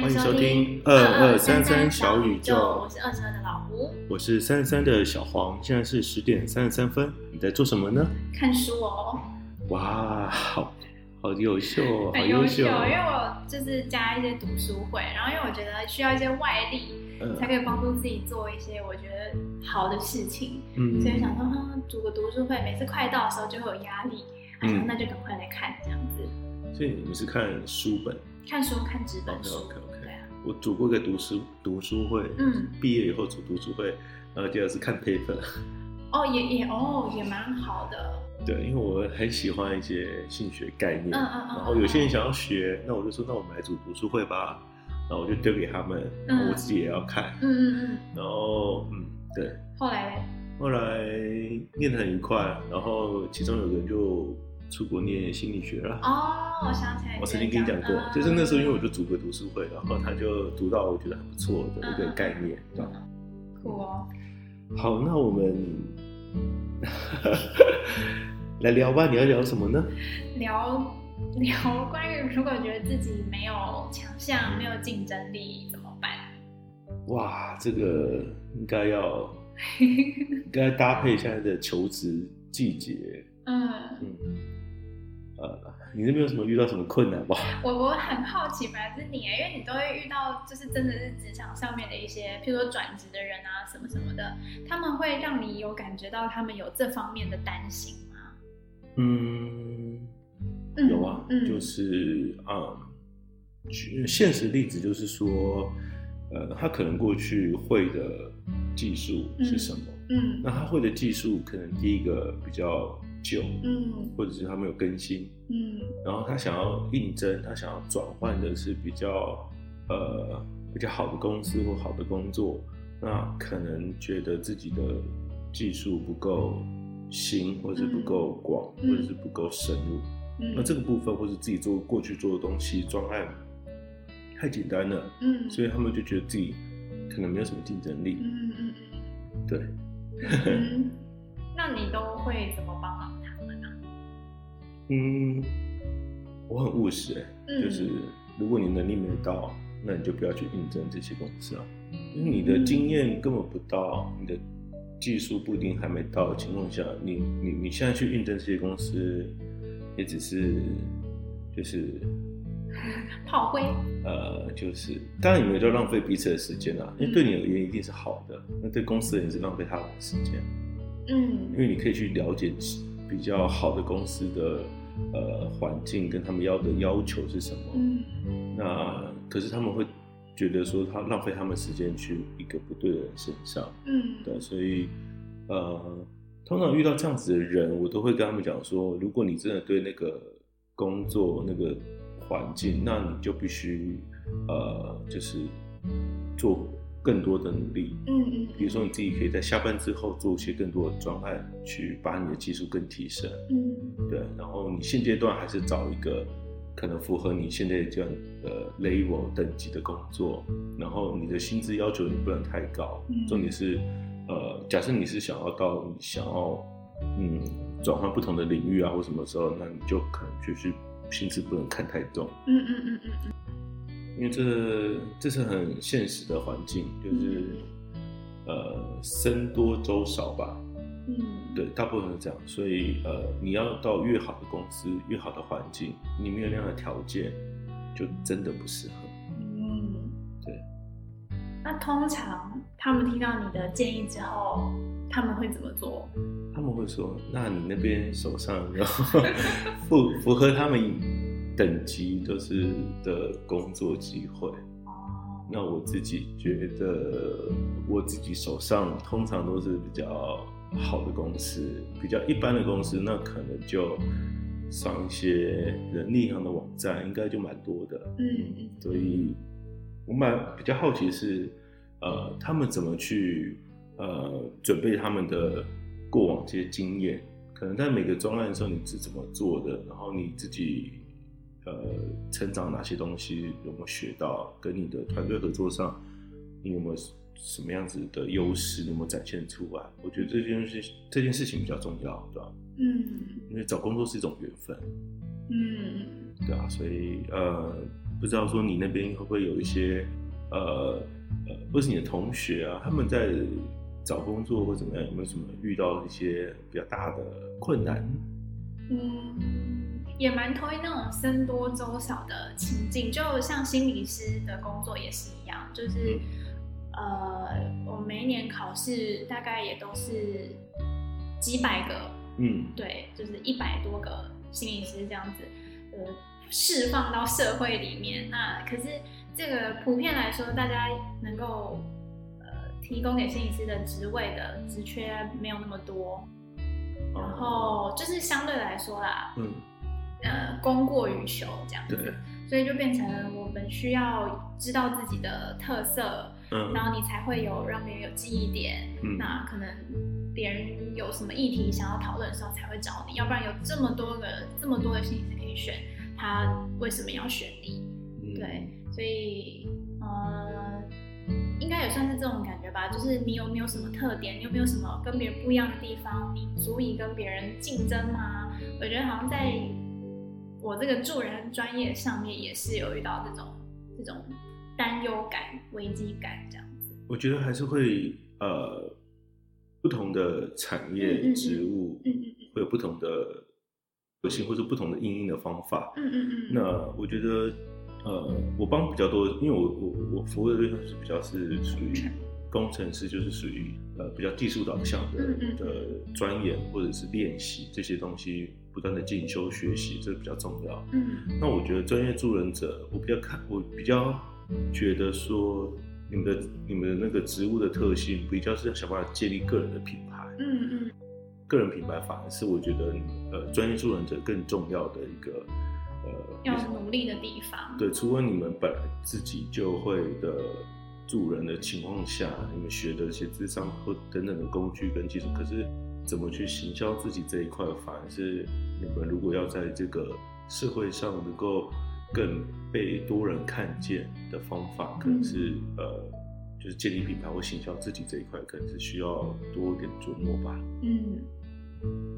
欢迎收听二二三三小宇宙，我是二十二的老胡，我是三十三的小黄。现在是十点三十三分，你在做什么呢？看书哦。哇，好好优秀哦，很优秀。因为我就是加一些读书会，然后因为我觉得需要一些外力，嗯、才可以帮助自己做一些我觉得好的事情。嗯，所以想说，嗯，组个读书会，每次快到的时候就会有压力，嗯、哎，那就赶快来看这样子。所以你们是看书本？看书看纸本书。Okay, okay. 我组过一个读书读书会，嗯，毕业以后组读书会，然后第二是看 paper，哦，也也哦，也蛮好的。对，因为我很喜欢一些性学概念，嗯嗯嗯，然后有些人想要学，那我就说，那我们来组读书会吧，然后我就丢给他们，然后我自己也要看，嗯嗯嗯，然后嗯，对。后来，后来念得很愉快，然后其中有个人就。出国念心理学了哦，我想起来，我曾经跟你讲过，就是那时候因为我就组个读书会，然后他就读到我觉得很不错的一个概念，对吧？酷哦。好，那我们 来聊吧，你要聊什么呢？聊聊关于如果觉得自己没有强项、没有竞争力怎么办？哇，这个应该要 应该搭配现在的求职季节，嗯嗯。呃，你那边有什么遇到什么困难吗？我我很好奇，反而是你，因为你都会遇到，就是真的是职场上面的一些，譬如说转职的人啊，什么什么的，他们会让你有感觉到他们有这方面的担心吗？嗯，有啊，嗯、就是啊、嗯，现实例子就是说，呃，他可能过去会的技术是什么？嗯，嗯那他会的技术可能第一个比较。旧，嗯，或者是他没有更新，嗯，然后他想要应征，他想要转换的是比较，呃，比较好的公司或好的工作，那可能觉得自己的技术不够新，或者是不够广，嗯、或者是不够深入，嗯、那这个部分或者自己做过去做的东西专案太简单了，嗯，所以他们就觉得自己可能没有什么竞争力，嗯嗯嗯，对，嗯，那你都会怎么帮忙？嗯，我很务实，嗯、就是如果你能力没到，那你就不要去应征这些公司啊，因为你的经验根本不到，你的技术不一定还没到的情况下，你你你现在去应征这些公司，也只是就是 炮灰，呃，就是当然你们就浪费彼此的时间啊，因为对你而言一定是好的，那对公司也是浪费他们的时间，嗯，因为你可以去了解。比较好的公司的呃环境跟他们要的要求是什么？嗯，那可是他们会觉得说他浪费他们时间去一个不对的人身上，嗯，对，所以呃，通常遇到这样子的人，我都会跟他们讲说，如果你真的对那个工作那个环境，那你就必须呃，就是做。更多的努力，嗯嗯，比如说你自己可以在下班之后做一些更多的专案，去把你的技术更提升，嗯，对。然后你现阶段还是找一个可能符合你现在这样的 level 等级的工作，然后你的薪资要求也不能太高。嗯，重点是，呃，假设你是想要到你想要，嗯，转换不同的领域啊或什么时候，那你就可能就是薪资不能看太重。嗯嗯嗯嗯嗯。因为这这是很现实的环境，就是，呃，僧多粥少吧，嗯，对，大部分是这样，所以呃，你要到越好的公司、越好的环境，你没有那样的条件，就真的不适合。嗯，对。那通常他们听到你的建议之后，他们会怎么做？他们会说：“那你那边手上有 符符合他们。”等级都是的工作机会，那我自己觉得，我自己手上通常都是比较好的公司，比较一般的公司，那可能就上一些人力行的网站，应该就蛮多的。嗯，所以我蛮比较好奇是，呃，他们怎么去呃准备他们的过往这些经验，可能在每个专案的时候你是怎么做的，然后你自己。呃，成长哪些东西有没有学到？跟你的团队合作上，你有没有什么样子的优势？有没有展现出来？我觉得这件事这件事情比较重要，对吧？嗯，因为找工作是一种缘分。嗯，对啊，所以呃，不知道说你那边会不会有一些呃呃，或是你的同学啊，他们在找工作或怎么样，有没有什么遇到一些比较大的困难？嗯，也蛮同意那种僧多粥少的情境，就像心理师的工作也是一样，就是、嗯、呃，我每一年考试大概也都是几百个，嗯，对，就是一百多个心理师这样子，呃。释放到社会里面，那可是这个普遍来说，大家能够呃提供给心理师的职位的职缺没有那么多，然后就是相对来说啦，嗯，呃，供过于求这样子，对，所以就变成我们需要知道自己的特色，嗯，然后你才会有让别人有记忆点，嗯，那可能别人有什么议题想要讨论的时候才会找你，要不然有这么多个这么多的心理师可以选。他为什么要选你？嗯、对，所以呃，应该也算是这种感觉吧。就是你有没有什么特点？你有没有什么跟别人不一样的地方？你足以跟别人竞争吗？我觉得好像在我这个助人专业上面也是有遇到这种这种担忧感、危机感这样子。我觉得还是会呃，不同的产业职务，嗯嗯嗯，会有不同的。性或者不同的应用的方法，嗯嗯嗯。那我觉得，呃，我帮比较多，因为我我我服务的对象是比较是属于工程师，就是属于呃比较技术导向的的钻研或者是练习这些东西，不断的进修学习，这个比较重要。嗯。那我觉得专业助人者，我比较看，我比较觉得说，你们的你们的那个职务的特性，比较是要想办法建立个人的品牌。嗯嗯。个人品牌反而是我觉得，呃，专业助人者更重要的一个，呃，要努力的地方。对，除了你们本来自己就会的助人的情况下，你们学的一些智商或等等的工具跟技术，可是怎么去行销自己这一块，反而是你们如果要在这个社会上能够更被多人看见的方法，可能是、嗯、呃，就是建立品牌或行销自己这一块，可能是需要多一点琢磨吧。嗯。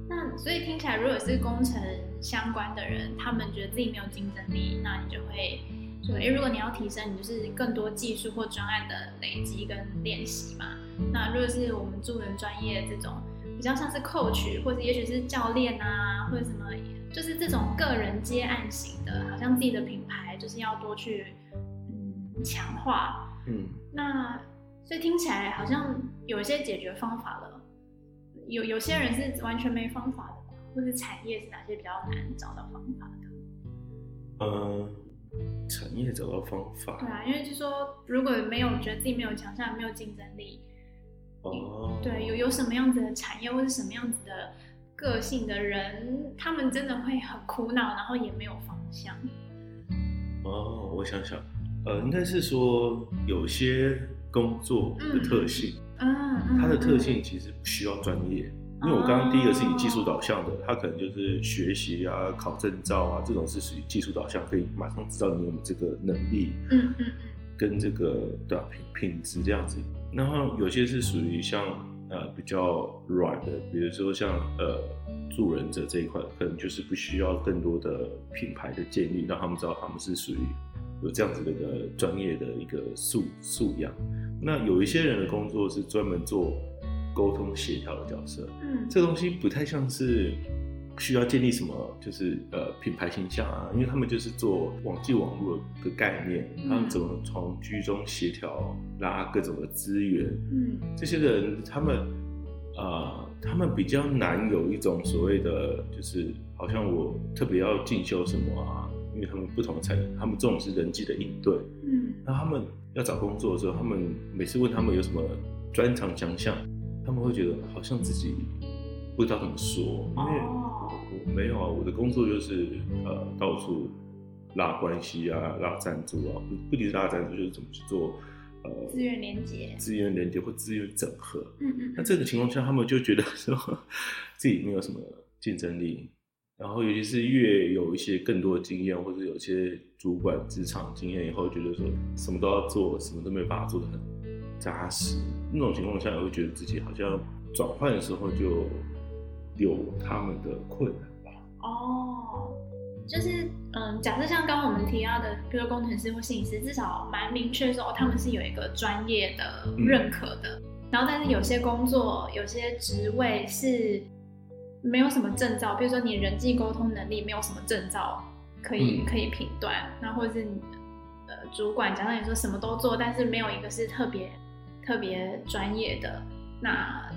那所以听起来，如果是工程相关的人，他们觉得自己没有竞争力，那你就会说，诶，如果你要提升，你就是更多技术或专案的累积跟练习嘛。那如果是我们助人专业这种，比较像是 coach，或者也许是教练啊，或者什么，就是这种个人接案型的，好像自己的品牌就是要多去嗯强化。嗯，那所以听起来好像有一些解决方法了。有有些人是完全没方法的吧，或者产业是哪些比较难找到方法的？呃，产业找到方法。对啊，因为就是说，如果没有觉得自己没有强项、没有竞争力，哦，对，有有什么样子的产业或者什么样子的个性的人，他们真的会很苦恼，然后也没有方向。哦，我想想，呃，应该是说有些工作的特性。嗯嗯，它的特性其实不需要专业，因为我刚刚第一个是以技术导向的，他可能就是学习啊、考证照啊这种是属于技术导向，可以马上知道你有这个能力，嗯嗯，跟这个对吧，品品质这样子。然后有些是属于像呃比较软的，比如说像呃助人者这一块，可能就是不需要更多的品牌的建立，让他们知道他们是属于有这样子的一个专业的一个素素养。那有一些人的工作是专门做沟通协调的角色，嗯，这个东西不太像是需要建立什么，就是呃品牌形象啊，因为他们就是做网际网络的概念，他们怎么从居中协调拉各种的资源，嗯，这些人他们啊、呃，他们比较难有一种所谓的，就是好像我特别要进修什么啊，因为他们不同的产业，他们重视人际的应对，嗯，那他们。要找工作的时候，他们每次问他们有什么专长强项，他们会觉得好像自己不知道怎么说，因为我，没有啊，我的工作就是呃到处拉关系啊，拉赞助啊，不不仅是拉赞助，就是怎么去做呃资源连接、资源连接或资源整合。嗯嗯。那这个情况下，他们就觉得说自己没有什么竞争力。然后，尤其是越有一些更多的经验，或者有些主管职场经验以后，觉得说什么都要做，什么都没有办法做的很扎实。那种情况下，也会觉得自己好像转换的时候就有他们的困难吧。哦，就是嗯，假设像刚刚我们提到的，比如说工程师或摄影师，至少蛮明确说他们是有一个专业的认可的。嗯、然后，但是有些工作、有些职位是没有什么证照，比如说你人际沟通能力没有什么证照可以、嗯、可以评断，那或者是呃主管，假设你说什么都做，但是没有一个是特别特别专业的，那。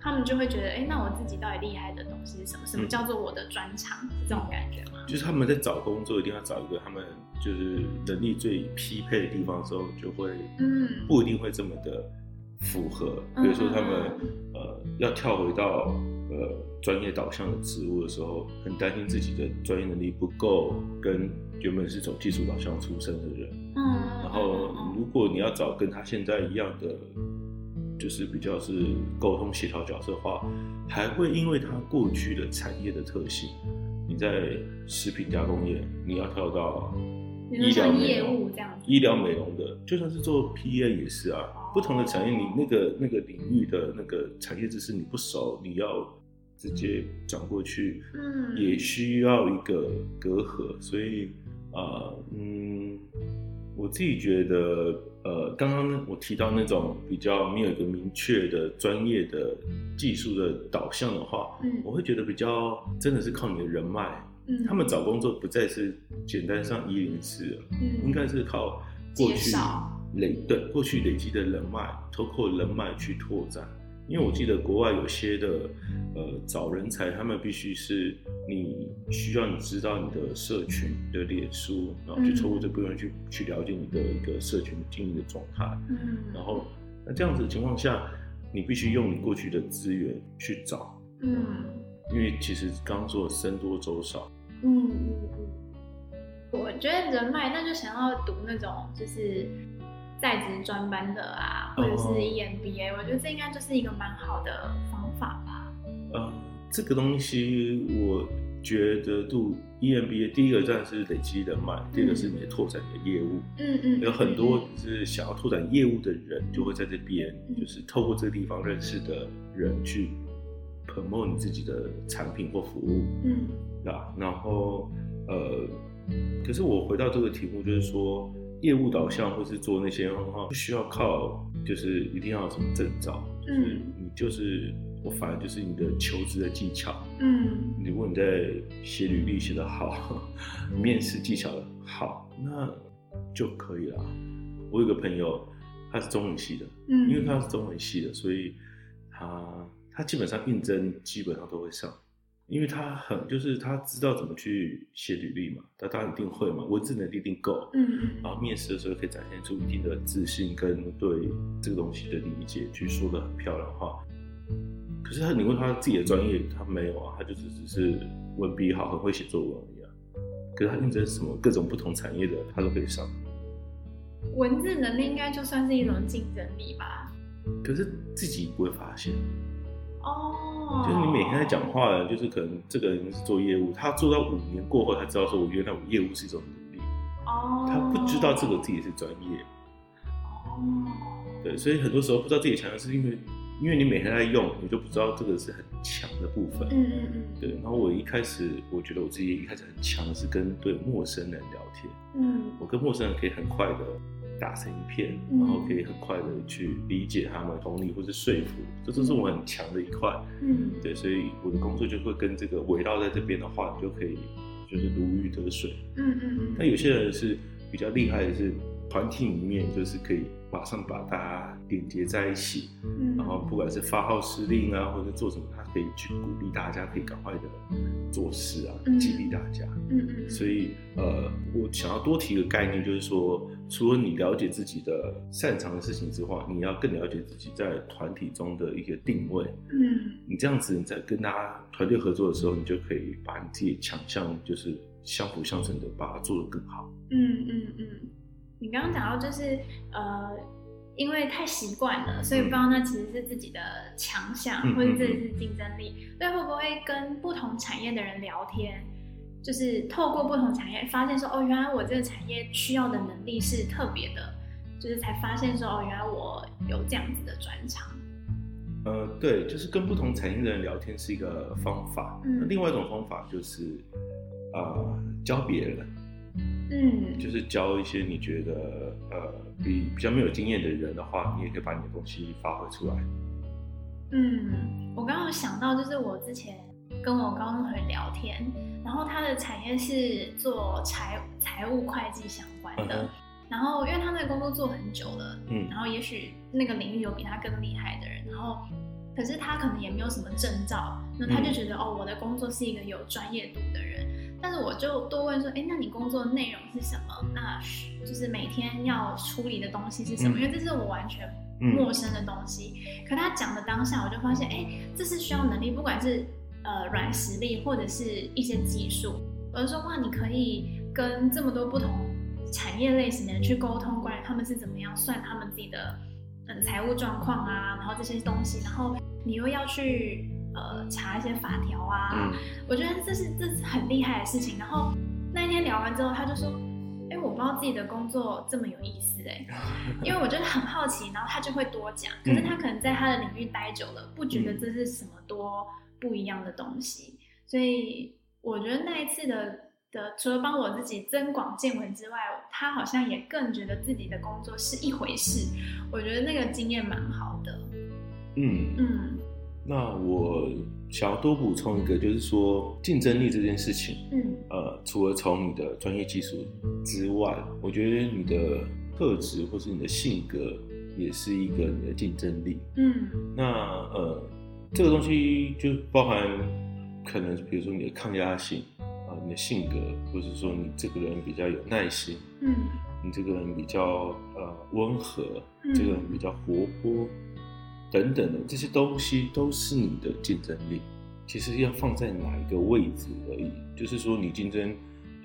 他们就会觉得，哎、欸，那我自己到底厉害的东西是什么？什么叫做我的专长？嗯、这种感觉吗？就是他们在找工作，一定要找一个他们就是能力最匹配的地方的时候，就会，嗯，不一定会这么的符合。嗯、比如说他们，呃，要跳回到呃专业导向的职务的时候，很担心自己的专业能力不够，跟原本是走技术导向出身的人，嗯，然后如果你要找跟他现在一样的。就是比较是沟通协调角色的话，还会因为他过去的产业的特性，你在食品加工业，你要跳到医疗美容这样，医疗美容的，就算是做 PA 也是啊。不同的产业，你那个那个领域的那个产业知识你不熟，你要直接转过去，嗯，也需要一个隔阂。所以啊，嗯。我自己觉得，呃，刚刚我提到那种比较没有一个明确的专业的技术的导向的话，嗯，我会觉得比较真的是靠你的人脉，嗯，他们找工作不再是简单上一零四了，嗯，应该是靠过去累对过去累积的人脉，透过人脉去拓展。因为我记得国外有些的，呃，找人才，他们必须是你需要你知道你的社群的脸书，然后去透过这部分去去了解你的一个社群经营的状态。嗯，然后那这样子的情况下，你必须用你过去的资源去找。嗯，因为其实刚刚说的僧多粥少。嗯嗯嗯，我觉得人脉，那就想要读那种就是。在职专班的啊，或者是 EMBA，、oh. 我觉得这应该就是一个蛮好的方法吧。嗯，这个东西我觉得读 EMBA，第一个当然是累积人脉，嗯、第二个是你拓展你的业务。嗯嗯。有很多是想要拓展业务的人，就会在这边，嗯、就是透过这个地方认识的人去 promote 你自己的产品或服务。嗯。对吧？然后呃，可是我回到这个题目，就是说。业务导向或是做那些话，不需要靠，就是一定要有什么证照，就是你就是我，反而就是你的求职的技巧。嗯，如果你在写履历写得好，面试技巧好，那就可以了。我有个朋友，他是中文系的，嗯，因为他是中文系的，所以他他基本上应征基本上都会上。因为他很就是他知道怎么去写履历嘛，他当然一定会嘛，文字能力一定够，嗯，然后面试的时候可以展现出一定的自信跟对这个东西的理解，去说的很漂亮的话。可是他，你问他自己的专业，他没有啊，他就只只是文笔好，很会写作文而已啊。可是他应征什么各种不同产业的，他都可以上。文字能力应该就算是一种竞争力吧？可是自己不会发现。哦，就是你每天在讲话的，就是可能这个人是做业务，他做到五年过后，他知道说，我原来我业务是一种能力。哦，他不知道这个自己是专业。哦，对，所以很多时候不知道自己强的是因为，因为你每天在用，你就不知道这个是很强的部分。嗯嗯嗯。对，然后我一开始我觉得我自己一开始很强的是跟对陌生人聊天。嗯，我跟陌生人可以很快的。打成一片，然后可以很快的去理解他们、同理或是说服，这都是我很强的一块。嗯，对，所以我的工作就会跟这个围绕在这边的话，你就可以就是如鱼得水。嗯嗯嗯。那有些人是比较厉害的是团体里面就是可以马上把大家连接在一起，嗯，然后不管是发号施令啊，或者做什么，他可以去鼓励大家，可以赶快的做事啊，激励大家。嗯嗯。所以呃，我想要多提一个概念，就是说。除了你了解自己的擅长的事情之外，你要更了解自己在团体中的一个定位。嗯，你这样子你在跟大家团队合作的时候，你就可以把你自己强项就是相辅相成的把它做得更好。嗯嗯嗯。你刚刚讲到就是呃，因为太习惯了，所以不知道那其实是自己的强项，嗯、或者自己是竞争力。所以会不会跟不同产业的人聊天？就是透过不同产业发现说，哦，原来我这个产业需要的能力是特别的，就是才发现说，哦，原来我有这样子的专长。呃，对，就是跟不同产业的人聊天是一个方法。另外一种方法就是，呃教别人，嗯，就是教一些你觉得呃比比较没有经验的人的话，你也可以把你的东西发挥出来。嗯，我刚刚有想到，就是我之前跟我高中同学聊天，然后他的产业是做财财务会计相关的，嗯、然后因为他那个工作做很久了，嗯，然后也许那个领域有比他更厉害的人，然后可是他可能也没有什么证照，那他就觉得、嗯、哦，我的工作是一个有专业度的人，但是我就多问说，哎，那你工作内容是什么？那就是每天要处理的东西是什么？嗯、因为这是我完全。陌生的东西，嗯、可他讲的当下，我就发现，哎、欸，这是需要能力，不管是呃软实力或者是一些技术。我就说，哇，你可以跟这么多不同产业类型的人去沟通，关于他们是怎么样算他们自己的嗯财务状况啊，然后这些东西，然后你又要去呃查一些法条啊，嗯、我觉得这是这是很厉害的事情。然后那一天聊完之后，他就说。哎，我不知道自己的工作这么有意思哎，因为我觉得很好奇，然后他就会多讲。可是他可能在他的领域待久了，不觉得这是什么多不一样的东西。所以我觉得那一次的的，除了帮我自己增广见闻之外，他好像也更觉得自己的工作是一回事。我觉得那个经验蛮好的。嗯嗯。嗯那我想要多补充一个，就是说竞争力这件事情，嗯，呃，除了从你的专业技术之外，我觉得你的特质或是你的性格也是一个你的竞争力，嗯，那呃，这个东西就包含可能比如说你的抗压性啊、呃，你的性格，或是说你这个人比较有耐心，嗯，你这个人比较呃温和，嗯、这个人比较活泼。等等的这些东西都是你的竞争力，其实要放在哪一个位置而已。就是说，你竞争，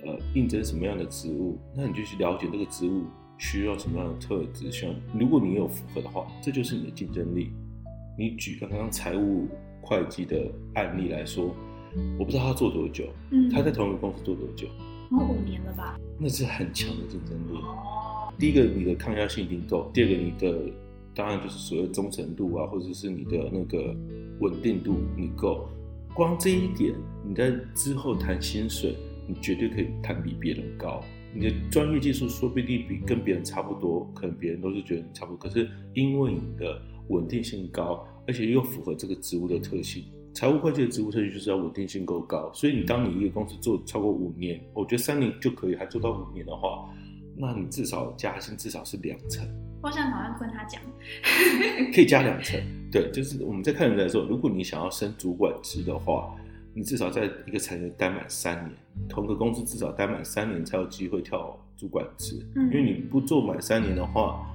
呃，应征什么样的职务，那你就去了解这个职务需要什么样的特质。像如果你有符合的话，这就是你的竞争力。你举刚刚财务会计的案例来说，我不知道他做多久，嗯，他在同一个公司做多久？有五年了吧？那是很强的竞争力。哦，第一个，你的抗压性一定够；第二个，你的。当然就是所谓忠诚度啊，或者是你的那个稳定度你够，光这一点，你在之后谈薪水，你绝对可以谈比别人高。你的专业技术说不定比跟别人差不多，可能别人都是觉得你差不多。可是因为你的稳定性高，而且又符合这个职务的特性，财务会计的职务特性就是要稳定性够高。所以你当你一个公司做超过五年，我觉得三年就可以，还做到五年的话，那你至少加薪至少是两成。我想好像跟他讲，可以加两层。对，就是我们在看人来说，如果你想要升主管职的话，你至少在一个产业待满三年，同个公司至少待满三年才有机会跳主管职。嗯，因为你不做满三年的话，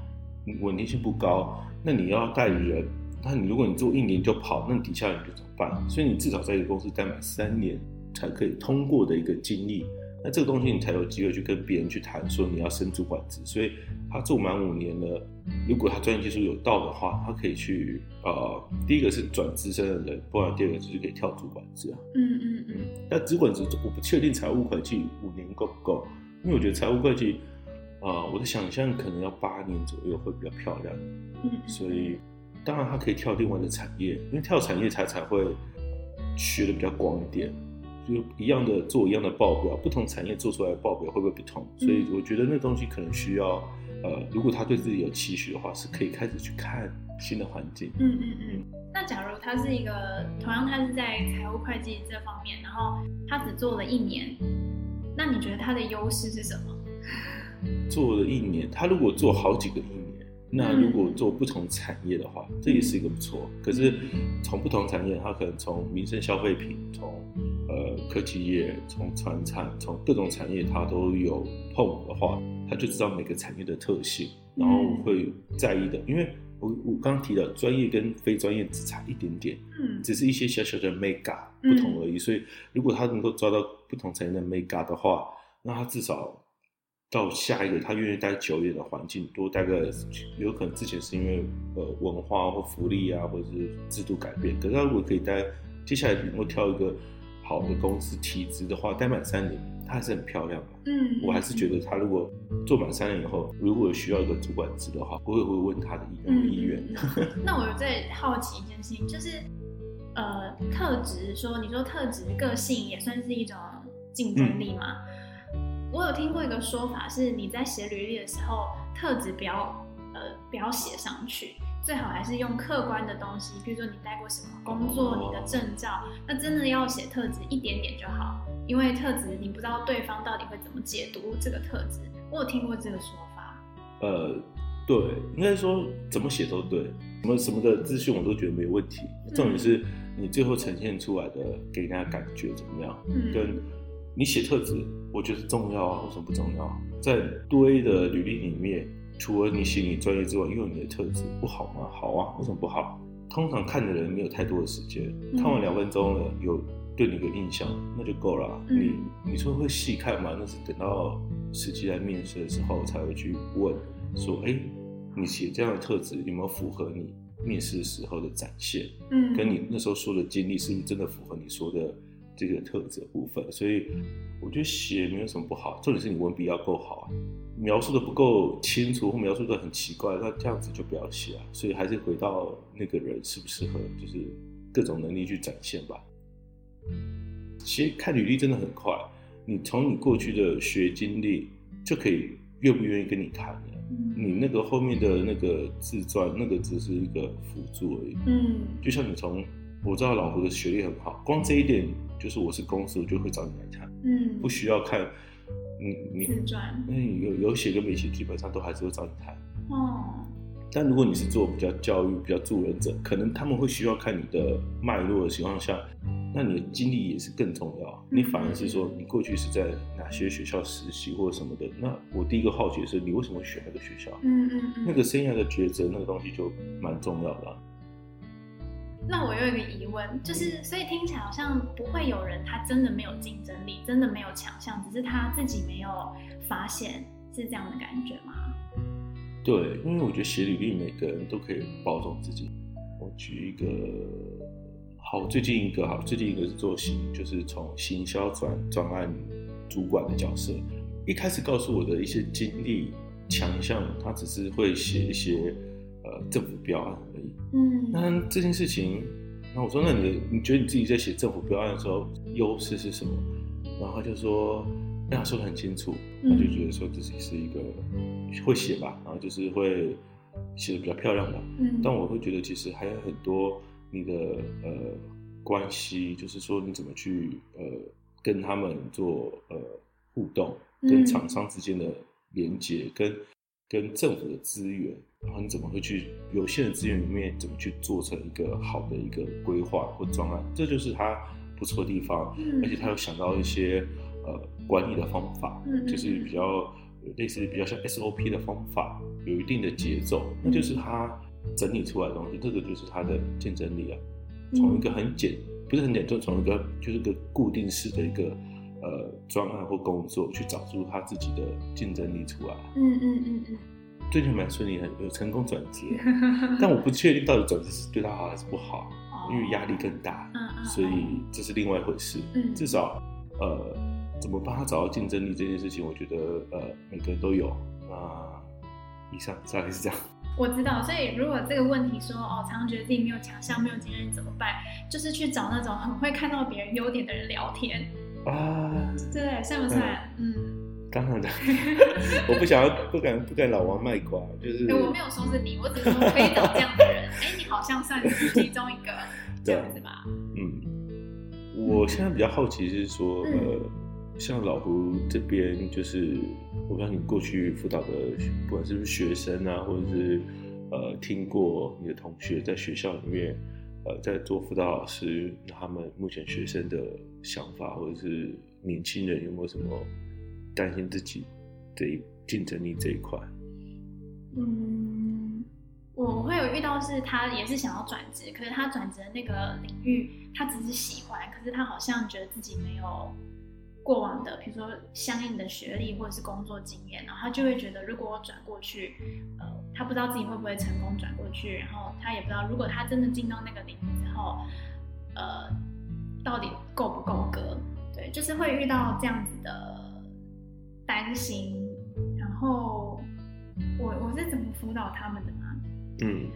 稳定性不高。那你要带人，那你如果你做一年就跑，那你底下人就怎么办？所以你至少在一个公司待满三年才可以通过的一个经历。那这个东西你才有机会去跟别人去谈，说你要升主管职。所以他做满五年了，如果他专业技术有到的话，他可以去呃，第一个是转资深的人，不然第二个就是可以跳主管职啊。嗯嗯嗯。那主管职我不确定财务会计五年够不够，因为我觉得财务会计啊、呃，我的想象可能要八年左右会比较漂亮。嗯。所以当然他可以跳另外的产业，因为跳产业他才会学的比较广一点。就一样的做一样的报表，不同产业做出来的报表会不会不同？所以我觉得那东西可能需要，呃，如果他对自己有期许的话，是可以开始去看新的环境。嗯嗯嗯。那假如他是一个同样他是在财务会计这方面，然后他只做了一年，那你觉得他的优势是什么？做了一年，他如果做好几个一年。那如果做不同产业的话，这也是一个不错。可是从不同产业，他可能从民生消费品，从呃科技业，从传产，从各种产业，他都有碰的话，他就知道每个产业的特性，然后会在意的。因为我我刚刚提到专业跟非专业只差一点点，嗯，只是一些小小的 mega 不同而已。所以如果他能够抓到不同产业的 mega 的话，那他至少。到下一个他愿意待久一点的环境，多待个，有可能之前是因为呃文化或福利啊，或者是制度改变。可是他如果可以待，接下来能够挑一个好的公司体制的话，待满三年，他还是很漂亮的。嗯，我还是觉得他如果做满三年以后，如果需要一个主管职的话，我也会问他的意愿。嗯、那我在好奇一件事情，就是呃特质说，你说特质个性也算是一种竞争力吗？嗯、我有听过一个说法，是你在写履历的时候，特质不要呃不要写上去，最好还是用客观的东西，比如说你待过什么工作，你的证照，那真的要写特质一点点就好，因为特质你不知道对方到底会怎么解读这个特质。我有听过这个说法。呃，对，应该说怎么写都对，什么什么的资讯我都觉得没有问题，重点是。你最后呈现出来的给人家感觉怎么样？嗯，跟你写特质，我觉得重要啊。为什么不重要？在堆的履历里面，除了你写你专业之外，因为你的特质不好吗？好啊，为什么不好？通常看的人没有太多的时间，看完两分钟了，有对你的印象，那就够了。你你说会细看吗？那是等到实际来面试的时候才会去问，说，哎，你写这样的特质有没有符合你？面试时候的展现，嗯，跟你那时候说的经历是不是真的符合你说的这个特质的部分？所以我觉得写没有什么不好，重点是你文笔要够好啊，描述的不够清楚或描述的很奇怪，那这样子就不要写啊。所以还是回到那个人适不适合，就是各种能力去展现吧。其实看履历真的很快，你从你过去的学经历就可以愿不愿意跟你谈了。你那个后面的那个自传，那个只是一个辅助而已。嗯，就像你从我知道老胡的学历很好，光这一点就是我是公司，我就会找你来谈。嗯，不需要看你你自传，嗯，有有写跟没写，基本上都还是会找你谈。哦，但如果你是做比较教育、比较助人者，可能他们会需要看你的脉络的情况下。那你的经历也是更重要。你反而是说，你过去是在哪些学校实习或者什么的？那我第一个好奇的是，你为什么选那个学校？嗯嗯嗯。那个生涯的抉择，那个东西就蛮重要的。那我有一个疑问，就是所以听起来好像不会有人他真的没有竞争力，真的没有强项，只是他自己没有发现，是这样的感觉吗？对，因为我觉得写履历，每个人都可以包装自己。我举一个。好，最近一个好，最近一个是做行，就是从行销转专案主管的角色。一开始告诉我的一些经历强项，他只是会写一些呃政府标案而已。嗯，那这件事情，那我说，那你你觉得你自己在写政府标案的时候优势是什么？然后他就说，哎，他说的很清楚，他就觉得说自己是一个会写吧，然后就是会写的比较漂亮吧。嗯，但我会觉得其实还有很多。你的呃关系，就是说你怎么去呃跟他们做呃互动，跟厂商之间的连接，嗯、跟跟政府的资源，然后你怎么会去有限的资源里面怎么去做成一个好的一个规划或专案，这就是他不错的地方。嗯、而且他有想到一些呃管理的方法，嗯、就是比较类似比较像 SOP 的方法，有一定的节奏，嗯、那就是他。整理出来的东西，这个就是他的竞争力啊。从一个很简，不是很简，就从一个就是个固定式的一个呃专案或工作，去找出他自己的竞争力出来。嗯嗯嗯嗯。最近蛮顺利的，有成功转职，但我不确定到底转职是对他好还是不好，因为压力更大。嗯，所以这是另外一回事。嗯。至少呃，怎么帮他找到竞争力这件事情，我觉得呃每个人都有。那以上大概是这样。我知道，所以如果这个问题说哦，常常觉得自己没有强项、没有经验怎么办？就是去找那种很会看到别人优点的人聊天啊，对，算不算？嗯，当然的，我不想要，不敢，不敢老王卖瓜，就是我没有说是你，我只是说可以找这样的人。哎，你好像算是其中一个这样子吧？嗯，我现在比较好奇是说，呃，像老胡这边就是。我不知道你过去辅导的，不管是不是学生啊，或者是呃听过你的同学在学校里面，呃在做辅导老师，他们目前学生的想法，或者是年轻人有没有什么担心自己这一竞争力这一块？嗯，我会有遇到是他也是想要转职，可是他转职的那个领域他只是喜欢，可是他好像觉得自己没有。过往的，比如说相应的学历或者是工作经验，然后他就会觉得，如果我转过去，呃，他不知道自己会不会成功转过去，然后他也不知道，如果他真的进到那个领域之后，呃，到底够不够格？对，就是会遇到这样子的担心。然后我我是怎么辅导他们的呢？嗯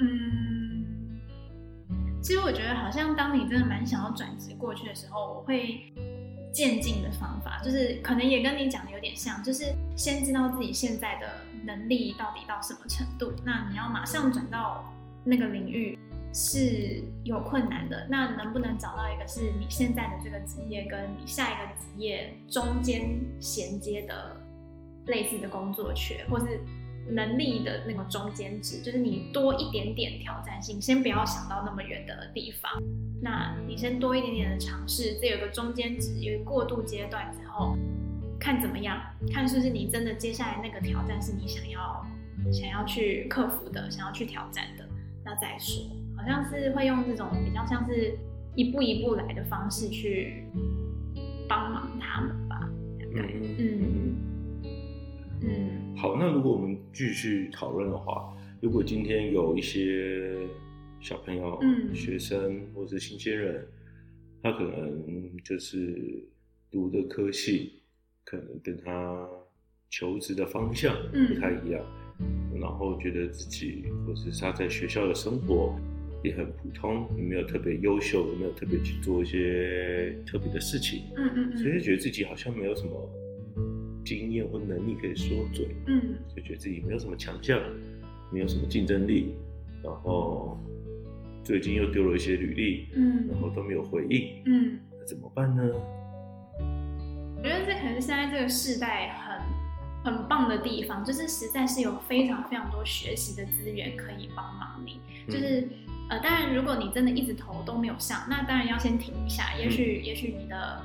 嗯，其实我觉得，好像当你真的蛮想要转职过去的时候，我会渐进的方法，就是可能也跟你讲的有点像，就是先知道自己现在的能力到底到什么程度，那你要马上转到那个领域是有困难的，那能不能找到一个是你现在的这个职业跟你下一个职业中间衔接的类似的工作缺，或是？能力的那个中间值，就是你多一点点挑战性，先不要想到那么远的地方。那你先多一点点的尝试，这有个中间值，有个过渡阶段之后，看怎么样，看是不是你真的接下来那个挑战是你想要想要去克服的，想要去挑战的，那再说。好像是会用这种比较像是一步一步来的方式去帮忙他们吧。嗯嗯。嗯，好，那如果我们继续讨论的话，如果今天有一些小朋友、嗯、学生或是新鲜人，他可能就是读的科系，可能跟他求职的方向不太一样，嗯、然后觉得自己或是他在学校的生活也很普通，也没有特别优秀，也没有特别去做一些特别的事情，嗯嗯，嗯，所以就觉得自己好像没有什么。经验或能力可以说嘴，嗯，就觉得自己没有什么强项，没有什么竞争力，然后最近又丢了一些履历，嗯，然后都没有回应，嗯，那怎么办呢？我觉得这可能是现在这个时代很很棒的地方，就是实在是有非常非常多学习的资源可以帮忙你，就是、嗯、呃，当然如果你真的一直投都没有上，那当然要先停一下，也许、嗯、也许你的。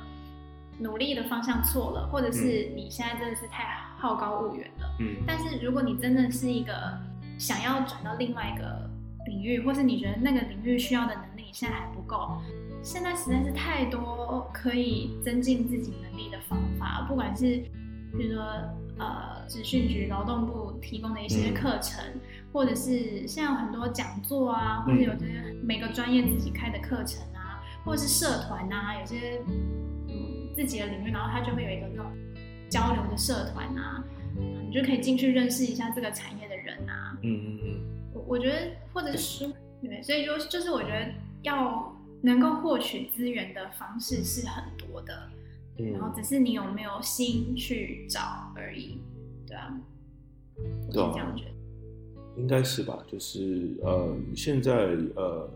努力的方向错了，或者是你现在真的是太好高骛远了。嗯，但是如果你真的是一个想要转到另外一个领域，或是你觉得那个领域需要的能力现在还不够，现在实在是太多可以增进自己能力的方法，不管是比如说呃，职训局、劳动部提供的一些课程，嗯、或者是现在有很多讲座啊，或者有些每个专业自己开的课程啊，或者是社团啊，有些。自己的领域，然后他就会有一个这种交流的社团啊，你就可以进去认识一下这个产业的人啊。嗯嗯嗯。我我觉得，或者是书，对，所以就就是我觉得要能够获取资源的方式是很多的，嗯，然后只是你有没有心去找而已，对啊。我是这样觉得。应该是吧？就是呃，现在呃。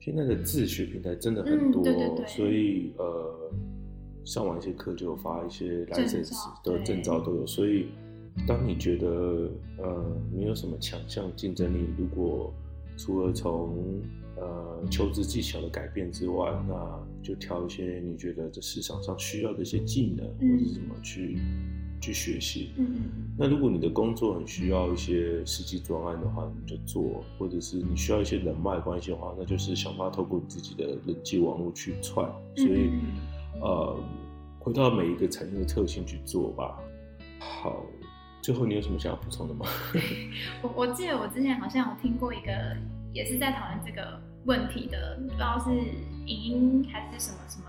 现在的自学平台真的很多，嗯、对对对，所以呃，上完一些课就有发一些 license 的证照都有。所以，当你觉得呃没有什么强项竞争力，如果除了从呃求职技巧的改变之外，那就挑一些你觉得这市场上需要的一些技能、嗯、或者怎么去。去学习，嗯，那如果你的工作很需要一些实际专案的话，你就做；或者是你需要一些人脉关系的话，那就是想办法透过你自己的人际网络去串。所以，嗯、呃，回到每一个产业的特性去做吧。好，最后你有什么想要补充的吗？我我记得我之前好像有听过一个，也是在讨论这个问题的，不知道是影音还是什么什么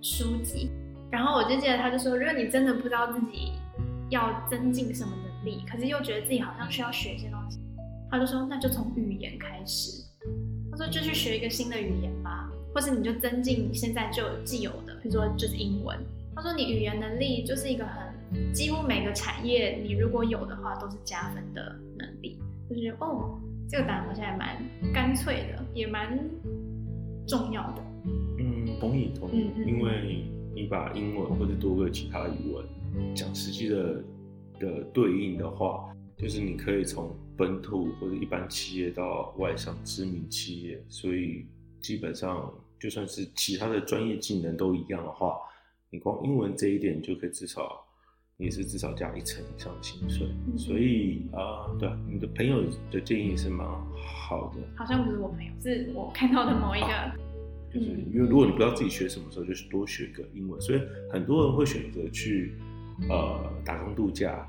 书籍。然后我就记得他就说，如果你真的不知道自己要增进什么能力，可是又觉得自己好像需要学一些东西，他就说那就从语言开始。他说就去学一个新的语言吧，或是你就增进你现在就既有的，比如说就是英文。他说你语言能力就是一个很几乎每个产业你如果有的话都是加分的能力。就觉得哦，这个答案好像也蛮干脆的，也蛮重要的。嗯，同意同意，嗯嗯因为。你把英文或者多个其他语文讲实际的的对应的话，就是你可以从本土或者一般企业到外商知名企业，所以基本上就算是其他的专业技能都一样的话，你光英文这一点就可以至少也是至少加一成以上的薪水。所以啊、呃，对，你的朋友的建议是蛮好的。好像不是我朋友，是我看到的某一个。是因为如果你不知道自己学什么时候，就是多学个英文。所以很多人会选择去呃打工度假，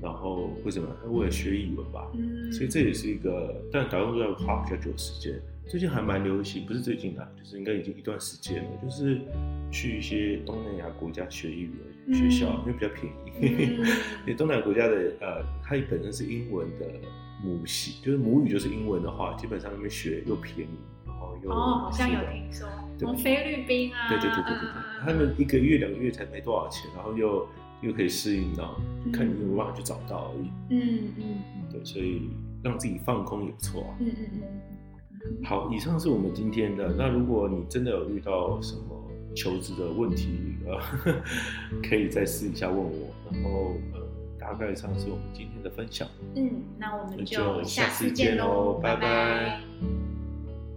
然后为什么？为了学语文吧。嗯。所以这也是一个，但打工度假要花比较久的时间。最近还蛮流行，不是最近的，就是应该已经一段时间了，就是去一些东南亚国家学语文学校，嗯、因为比较便宜。嗯、因为东南亚国家的呃，它本身是英文的母系，就是母语就是英文的话，基本上那边学又便宜。后又哦，好像有听说，从菲律宾啊，对对对对对对，他们一个月两个月才没多少钱，然后又又可以适应到，看你有没有办法去找到而已。嗯嗯，对，所以让自己放空也不错啊。嗯嗯嗯。好，以上是我们今天的。那如果你真的有遇到什么求职的问题，呃，可以再私底下问我，然后呃。大概上是我们今天的分享。嗯，那我们就下次见喽，拜拜。拜拜。